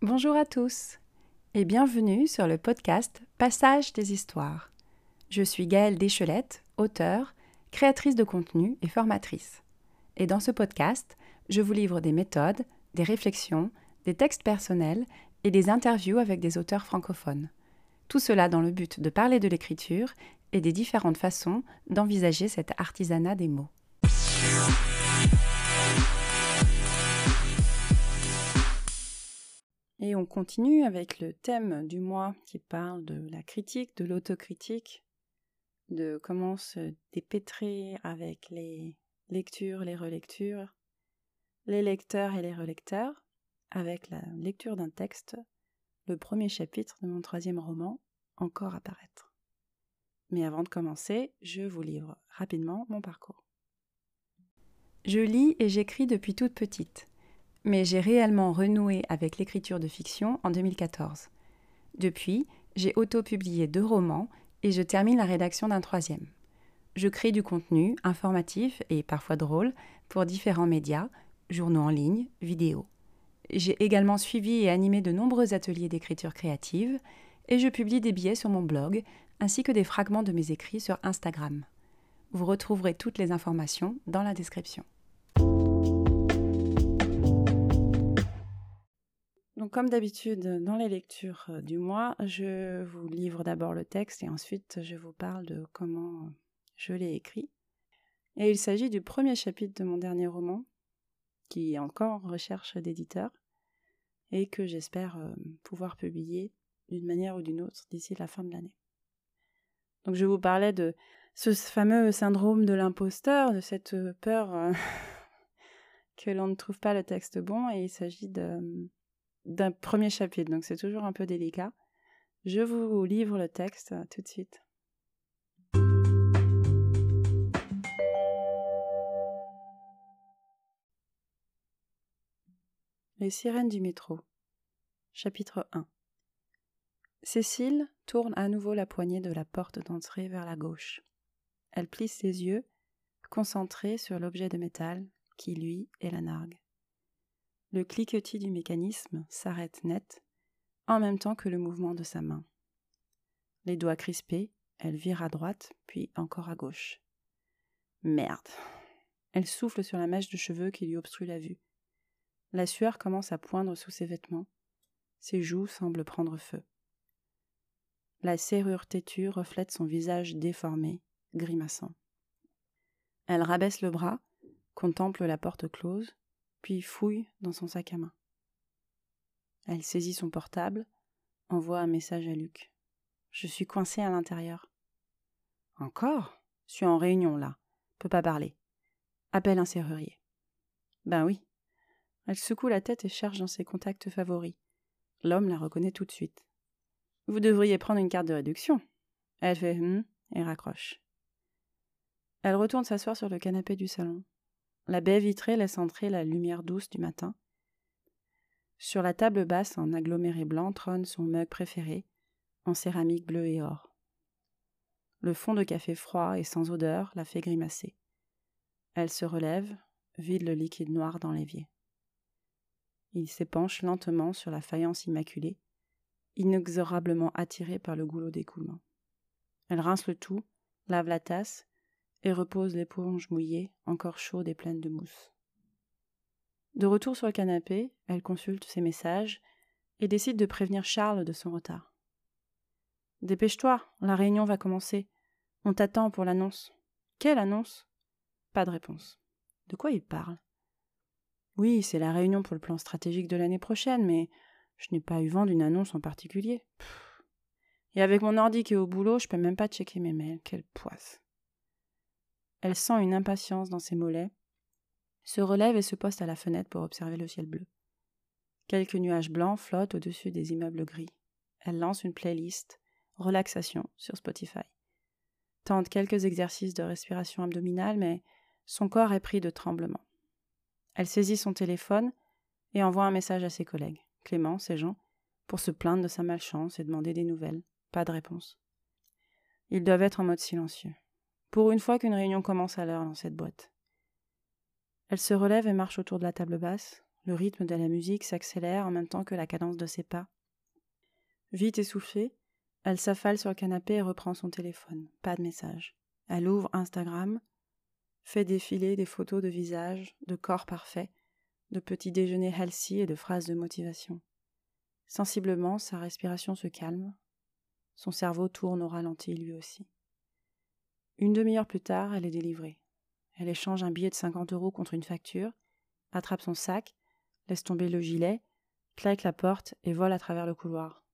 Bonjour à tous et bienvenue sur le podcast Passage des histoires. Je suis Gaëlle Deschelette, auteure, créatrice de contenu et formatrice. Et dans ce podcast, je vous livre des méthodes, des réflexions, des textes personnels et des interviews avec des auteurs francophones. Tout cela dans le but de parler de l'écriture et des différentes façons d'envisager cet artisanat des mots. Et on continue avec le thème du mois qui parle de la critique, de l'autocritique, de comment se dépêtrer avec les lectures, les relectures, les lecteurs et les relecteurs, avec la lecture d'un texte, le premier chapitre de mon troisième roman, encore à paraître. Mais avant de commencer, je vous livre rapidement mon parcours. Je lis et j'écris depuis toute petite, mais j'ai réellement renoué avec l'écriture de fiction en 2014. Depuis, j'ai auto-publié deux romans et je termine la rédaction d'un troisième. Je crée du contenu informatif et parfois drôle pour différents médias, journaux en ligne, vidéos. J'ai également suivi et animé de nombreux ateliers d'écriture créative et je publie des billets sur mon blog ainsi que des fragments de mes écrits sur Instagram. Vous retrouverez toutes les informations dans la description. Donc comme d'habitude dans les lectures euh, du mois, je vous livre d'abord le texte et ensuite je vous parle de comment je l'ai écrit. Et il s'agit du premier chapitre de mon dernier roman, qui est encore en recherche d'éditeur, et que j'espère euh, pouvoir publier d'une manière ou d'une autre d'ici la fin de l'année. Donc je vous parlais de ce fameux syndrome de l'imposteur, de cette euh, peur que l'on ne trouve pas le texte bon, et il s'agit de d'un premier chapitre, donc c'est toujours un peu délicat. Je vous livre le texte euh, tout de suite. Les sirènes du métro. Chapitre 1 Cécile tourne à nouveau la poignée de la porte d'entrée vers la gauche. Elle plisse ses yeux, concentrée sur l'objet de métal qui, lui, est la nargue. Le cliquetis du mécanisme s'arrête net, en même temps que le mouvement de sa main. Les doigts crispés, elle vire à droite, puis encore à gauche. Merde. Elle souffle sur la mèche de cheveux qui lui obstrue la vue. La sueur commence à poindre sous ses vêtements. Ses joues semblent prendre feu. La serrure têtue reflète son visage déformé, grimaçant. Elle rabaisse le bras, contemple la porte close, puis fouille dans son sac à main. Elle saisit son portable, envoie un message à Luc. Je suis coincée à l'intérieur. Encore? Je suis en réunion là. Peux pas parler. Appelle un serrurier. Ben oui. Elle secoue la tête et cherche dans ses contacts favoris. L'homme la reconnaît tout de suite. Vous devriez prendre une carte de réduction. Elle fait hum et raccroche. Elle retourne s'asseoir sur le canapé du salon. La baie vitrée laisse entrer la lumière douce du matin. Sur la table basse en aggloméré blanc trône son mug préféré, en céramique bleue et or. Le fond de café froid et sans odeur la fait grimacer. Elle se relève, vide le liquide noir dans l'évier. Il s'épanche lentement sur la faïence immaculée, inexorablement attiré par le goulot d'écoulement. Elle rince le tout, lave la tasse, et repose l'éponge mouillée, encore chaude et pleine de mousse. De retour sur le canapé, elle consulte ses messages et décide de prévenir Charles de son retard. Dépêche-toi, la réunion va commencer. On t'attend pour l'annonce. Quelle annonce? Pas de réponse. De quoi il parle? Oui, c'est la réunion pour le plan stratégique de l'année prochaine, mais je n'ai pas eu vent d'une annonce en particulier. Et avec mon ordi qui est au boulot, je peux même pas checker mes mails. Quelle poisse. Elle sent une impatience dans ses mollets, se relève et se poste à la fenêtre pour observer le ciel bleu. Quelques nuages blancs flottent au-dessus des immeubles gris. Elle lance une playlist relaxation sur Spotify. Tente quelques exercices de respiration abdominale, mais son corps est pris de tremblements. Elle saisit son téléphone et envoie un message à ses collègues, Clémence et Jean, pour se plaindre de sa malchance et demander des nouvelles. Pas de réponse. Ils doivent être en mode silencieux. Pour une fois qu'une réunion commence à l'heure dans cette boîte. Elle se relève et marche autour de la table basse. Le rythme de la musique s'accélère en même temps que la cadence de ses pas. Vite essoufflée, elle s'affale sur le canapé et reprend son téléphone. Pas de message. Elle ouvre Instagram, fait défiler des photos de visages, de corps parfaits, de petits déjeuners healthy et de phrases de motivation. Sensiblement, sa respiration se calme. Son cerveau tourne au ralenti lui aussi. Une demi-heure plus tard, elle est délivrée. Elle échange un billet de 50 euros contre une facture, attrape son sac, laisse tomber le gilet, claque la porte et vole à travers le couloir.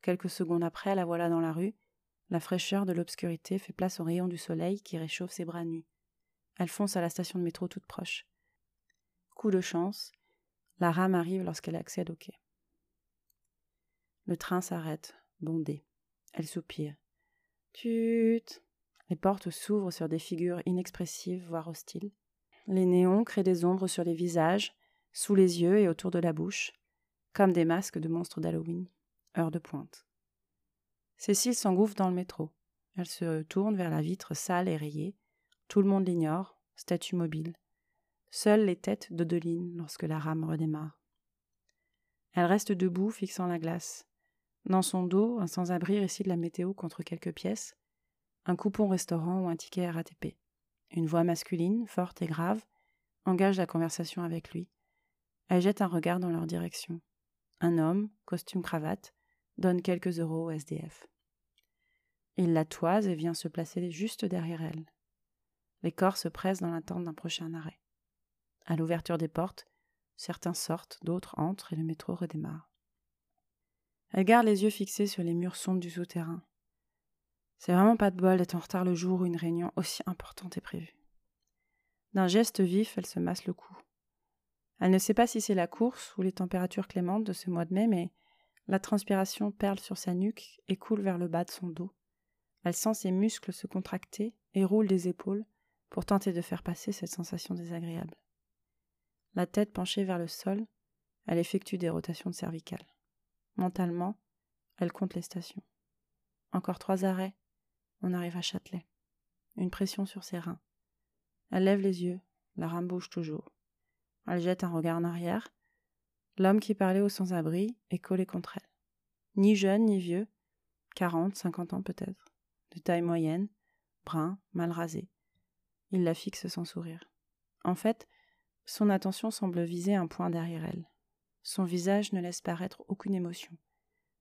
Quelques secondes après, la voilà dans la rue. La fraîcheur de l'obscurité fait place aux rayons du soleil qui réchauffe ses bras nus. Elle fonce à la station de métro toute proche. De chance, la rame arrive lorsqu'elle accède au quai. Le train s'arrête, bondé. Elle soupire. Tut. Les portes s'ouvrent sur des figures inexpressives, voire hostiles. Les néons créent des ombres sur les visages, sous les yeux et autour de la bouche, comme des masques de monstres d'Halloween heure de pointe. Cécile s'engouffre dans le métro. Elle se tourne vers la vitre sale et rayée. Tout le monde l'ignore, statue mobile. Seules les têtes d'Odeline lorsque la rame redémarre. Elle reste debout, fixant la glace. Dans son dos, un sans-abri récite la météo contre quelques pièces, un coupon restaurant ou un ticket RATP. Une voix masculine, forte et grave, engage la conversation avec lui. Elle jette un regard dans leur direction. Un homme, costume cravate, donne quelques euros au SDF. Il la toise et vient se placer juste derrière elle. Les corps se pressent dans l'attente d'un prochain arrêt. À l'ouverture des portes, certains sortent, d'autres entrent et le métro redémarre. Elle garde les yeux fixés sur les murs sombres du souterrain. C'est vraiment pas de bol d'être en retard le jour où une réunion aussi importante est prévue. D'un geste vif, elle se masse le cou. Elle ne sait pas si c'est la course ou les températures clémentes de ce mois de mai, mais la transpiration perle sur sa nuque et coule vers le bas de son dos. Elle sent ses muscles se contracter et roule les épaules pour tenter de faire passer cette sensation désagréable. La tête penchée vers le sol, elle effectue des rotations cervicales. Mentalement, elle compte les stations. Encore trois arrêts, on arrive à Châtelet. Une pression sur ses reins. Elle lève les yeux, la rame bouge toujours. Elle jette un regard en arrière, L'homme qui parlait aux sans-abri est collé contre elle. Ni jeune ni vieux, quarante, cinquante ans peut-être, de taille moyenne, brun, mal rasé. Il la fixe sans sourire. En fait, son attention semble viser un point derrière elle. Son visage ne laisse paraître aucune émotion.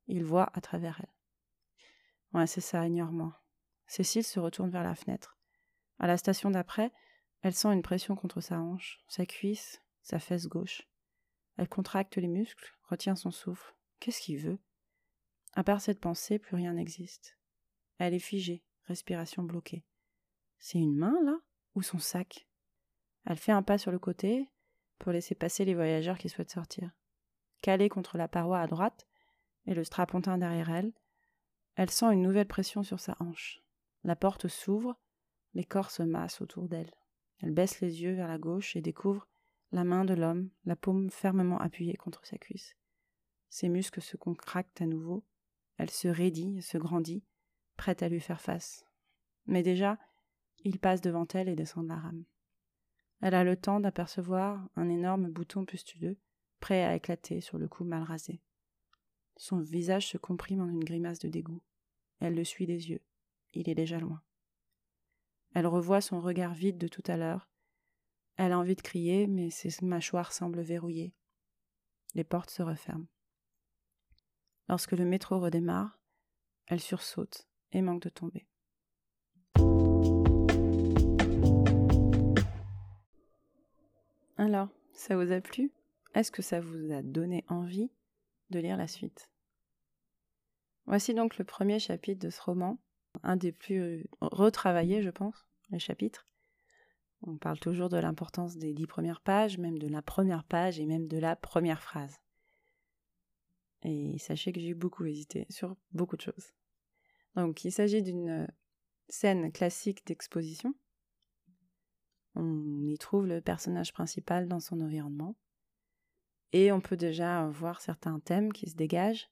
Il voit à travers elle. Ouais, c'est ça, ignore-moi. Cécile se retourne vers la fenêtre. À la station d'après, elle sent une pression contre sa hanche, sa cuisse, sa fesse gauche. Elle contracte les muscles, retient son souffle. Qu'est-ce qu'il veut? À part cette pensée, plus rien n'existe. Elle est figée, respiration bloquée. C'est une main, là? Ou son sac? Elle fait un pas sur le côté pour laisser passer les voyageurs qui souhaitent sortir. Calée contre la paroi à droite et le strapontin derrière elle, elle sent une nouvelle pression sur sa hanche. La porte s'ouvre, les corps se massent autour d'elle. Elle baisse les yeux vers la gauche et découvre la main de l'homme, la paume fermement appuyée contre sa cuisse. Ses muscles se contractent à nouveau, elle se raidit se grandit, prête à lui faire face. Mais déjà, il passe devant elle et descend de la rame. Elle a le temps d'apercevoir un énorme bouton pustuleux, prêt à éclater sur le cou mal rasé. Son visage se comprime en une grimace de dégoût. Elle le suit des yeux. Il est déjà loin. Elle revoit son regard vide de tout à l'heure, elle a envie de crier, mais ses mâchoires semblent verrouillées. Les portes se referment. Lorsque le métro redémarre, elle sursaute et manque de tomber. Alors, ça vous a plu? Est-ce que ça vous a donné envie de lire la suite? Voici donc le premier chapitre de ce roman, un des plus retravaillés, je pense, les chapitres. On parle toujours de l'importance des dix premières pages, même de la première page et même de la première phrase. Et sachez que j'ai beaucoup hésité sur beaucoup de choses. Donc il s'agit d'une scène classique d'exposition. On y trouve le personnage principal dans son environnement. Et on peut déjà voir certains thèmes qui se dégagent.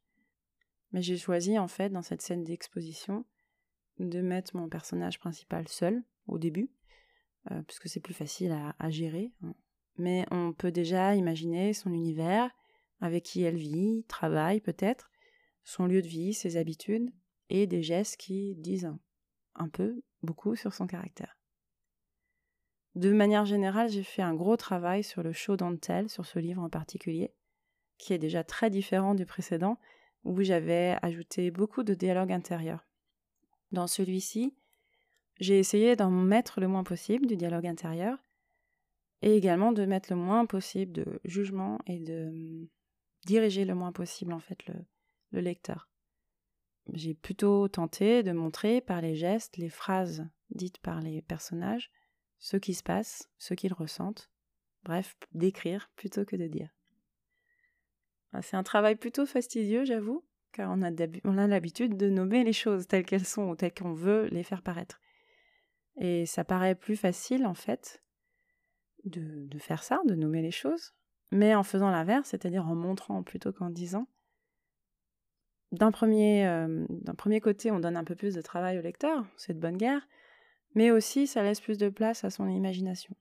Mais j'ai choisi en fait dans cette scène d'exposition de mettre mon personnage principal seul, au début, puisque c'est plus facile à, gérer. Hein. Mais on peut déjà imaginer son univers, avec qui elle vit, travaille peut-être, son lieu de vie, ses habitudes, et des gestes qui disent un peu, beaucoup sur son caractère. De manière générale, j'ai fait un gros travail sur le show don't tell, sur ce livre en particulier, qui est déjà très différent du précédent, où j'avais ajouté beaucoup de dialogue intérieur. Dans celui-ci, j'ai essayé d'en mettre le moins possible du dialogue intérieur, et également de mettre le moins possible de jugement et de hum, diriger le moins possible en fait le lecteur. J'ai plutôt tenté de montrer par les gestes, les phrases dites par les personnages, ce qui se passe, ce qu'ils ressentent, bref, d'écrire plutôt que de dire. Ah, c'est un travail plutôt fastidieux, j'avoue, car on a l'habitude de nommer les choses telles qu'elles sont ou telles qu'on veut les faire paraître. Et ça paraît plus facile, en fait, de, de faire ça, de nommer les choses, mais en faisant l'inverse, c'est-à-dire en montrant plutôt qu'en disant, d'un premier, euh, d'un premier côté, on donne un peu plus de travail au lecteur, c'est de bonne guerre, mais aussi ça laisse plus de place à son imagination.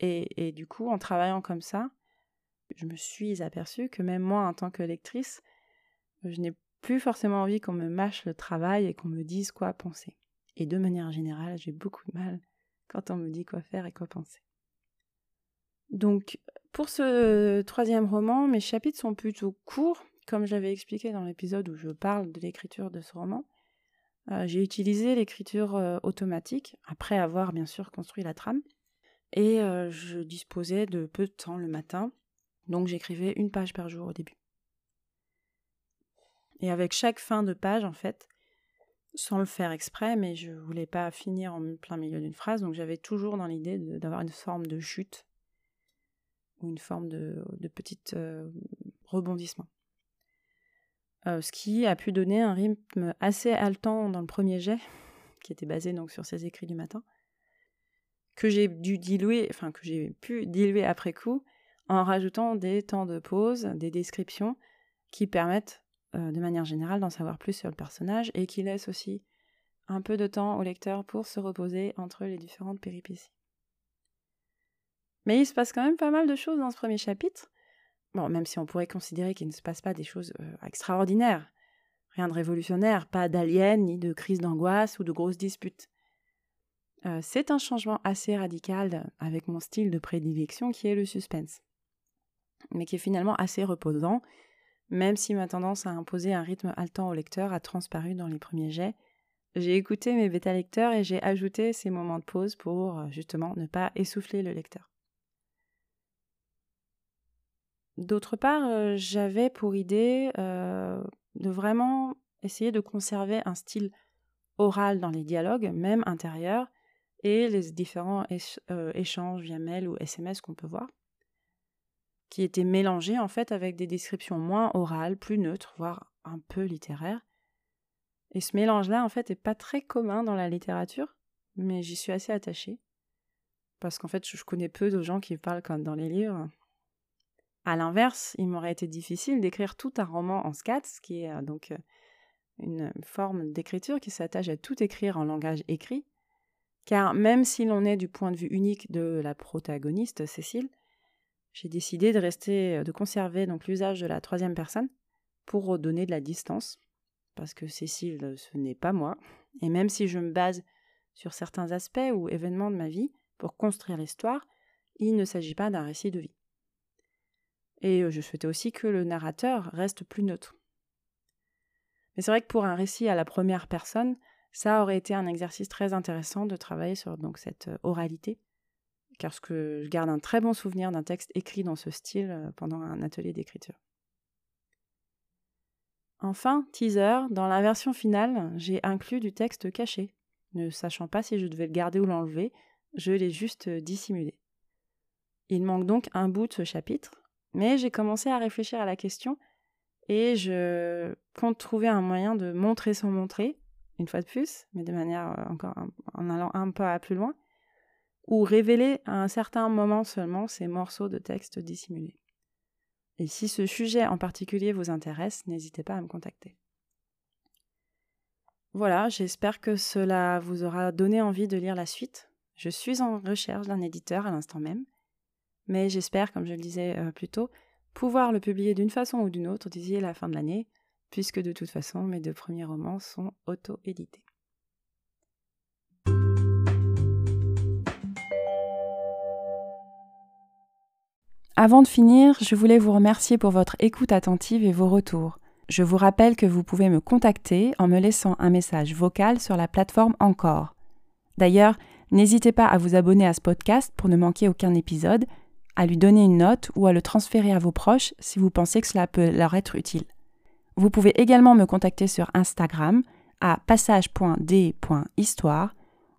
Et, et du coup, en travaillant comme ça, je me suis aperçue que même moi, en tant que lectrice, je n'ai plus forcément envie qu'on me mâche le travail et qu'on me dise quoi penser. Et de manière générale, j'ai beaucoup de mal quand on me dit quoi faire et quoi penser. Donc, pour ce troisième roman, mes chapitres sont plutôt courts, comme j'avais expliqué dans l'épisode où je parle de l'écriture de ce roman. Euh, j'ai utilisé l'écriture euh, automatique, après avoir bien sûr construit la trame, et euh, je disposais de peu de temps le matin, donc j'écrivais une page par jour au début. Et avec chaque fin de page, en fait, sans le faire exprès, mais je voulais pas finir en plein milieu d'une phrase, donc j'avais toujours dans l'idée d'avoir une forme de chute ou une forme de petit rebondissement. Euh, ce qui a pu donner un rythme assez haletant dans le premier jet, qui était basé donc sur ses écrits du matin, que j'ai dû diluer, enfin que j'ai pu diluer après coup, en rajoutant des temps de pause, des descriptions qui permettent euh, de manière générale d'en savoir plus sur le personnage et qui laissent aussi un peu de temps au lecteur pour se reposer entre les différentes péripéties. Mais il se passe quand même pas mal de choses dans ce premier chapitre, Bon, même si on pourrait considérer qu'il ne se passe pas des choses euh, extraordinaires. Rien de révolutionnaire, pas d'aliens, ni de crise d'angoisse ou de grosses disputes. Euh, c'est un changement assez radical avec mon style de prédilection qui est le suspense, mais qui est finalement assez reposant, même si ma tendance à imposer un rythme haletant au lecteur a transparu dans les premiers jets. J'ai écouté mes bêta-lecteurs et j'ai ajouté ces moments de pause pour euh, justement ne pas essouffler le lecteur. D'autre part, euh, j'avais pour idée euh, de vraiment essayer de conserver un style oral dans les dialogues, même intérieurs, et les différents euh, échanges via mail ou SMS qu'on peut voir, qui étaient mélangés en fait avec des descriptions moins orales, plus neutres, voire un peu littéraires. Et ce mélange-là, en fait, n'est pas très commun dans la littérature, mais j'y suis assez attachée. Parce qu'en fait, je connais peu de gens qui parlent comme dans les livres. À l'inverse, il m'aurait été difficile d'écrire tout un roman en scats, qui est euh, donc euh, une forme d'écriture qui s'attache à tout écrire en langage écrit, car même si l'on est du point de vue unique de la protagoniste, Cécile, j'ai décidé de rester, euh, de conserver donc l'usage de la troisième personne pour donner de la distance, parce que Cécile, ce n'est pas moi, et même si je me base sur certains aspects ou événements de ma vie pour construire l'histoire, il ne s'agit pas d'un récit de vie. Et je souhaitais aussi que le narrateur reste plus neutre. Mais c'est vrai que pour un récit à la première personne, ça aurait été un exercice très intéressant de travailler sur donc cette oralité, car je garde un très bon souvenir d'un texte écrit dans ce style pendant un atelier d'écriture. Enfin, teaser, dans la version finale, j'ai inclus du texte caché. Ne sachant pas si je devais le garder ou l'enlever, je l'ai juste dissimulé. Il manque donc un bout de ce chapitre, mais j'ai commencé à réfléchir à la question et je compte trouver un moyen de montrer sans montrer, une fois de plus, mais de manière euh, encore en allant un peu plus loin, ou révéler à un certain moment seulement ces morceaux de texte dissimulés. Et si ce sujet en particulier vous intéresse, n'hésitez pas à me contacter. Voilà, j'espère que cela vous aura donné envie de lire la suite. Je suis en recherche d'un éditeur à l'instant même, mais j'espère, comme je le disais euh, plus tôt, pouvoir le publier d'une façon ou d'une autre d'ici la fin de l'année, puisque de toute façon mes deux premiers romans sont auto-édités. Avant de finir, je voulais vous remercier pour votre écoute attentive et vos retours. Je vous rappelle que vous pouvez me contacter en me laissant un message vocal sur la plateforme Encore. D'ailleurs, n'hésitez pas à vous abonner à ce podcast pour ne manquer aucun épisode, à lui donner une note ou à le transférer à vos proches si vous pensez que cela peut leur être utile. Vous pouvez également me contacter sur Instagram à passage.d.histoire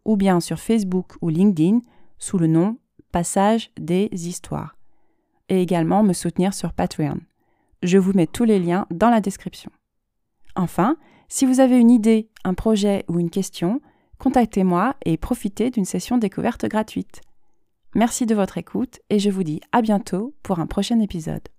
ou bien sur Facebook ou LinkedIn sous le nom Passage des Histoires et également me soutenir sur Patreon. Je vous mets tous les liens dans la description. Enfin, si vous avez une idée, un projet ou une question, contactez-moi et profitez d'une session découverte gratuite. Merci de votre écoute et je vous dis à bientôt pour un prochain épisode.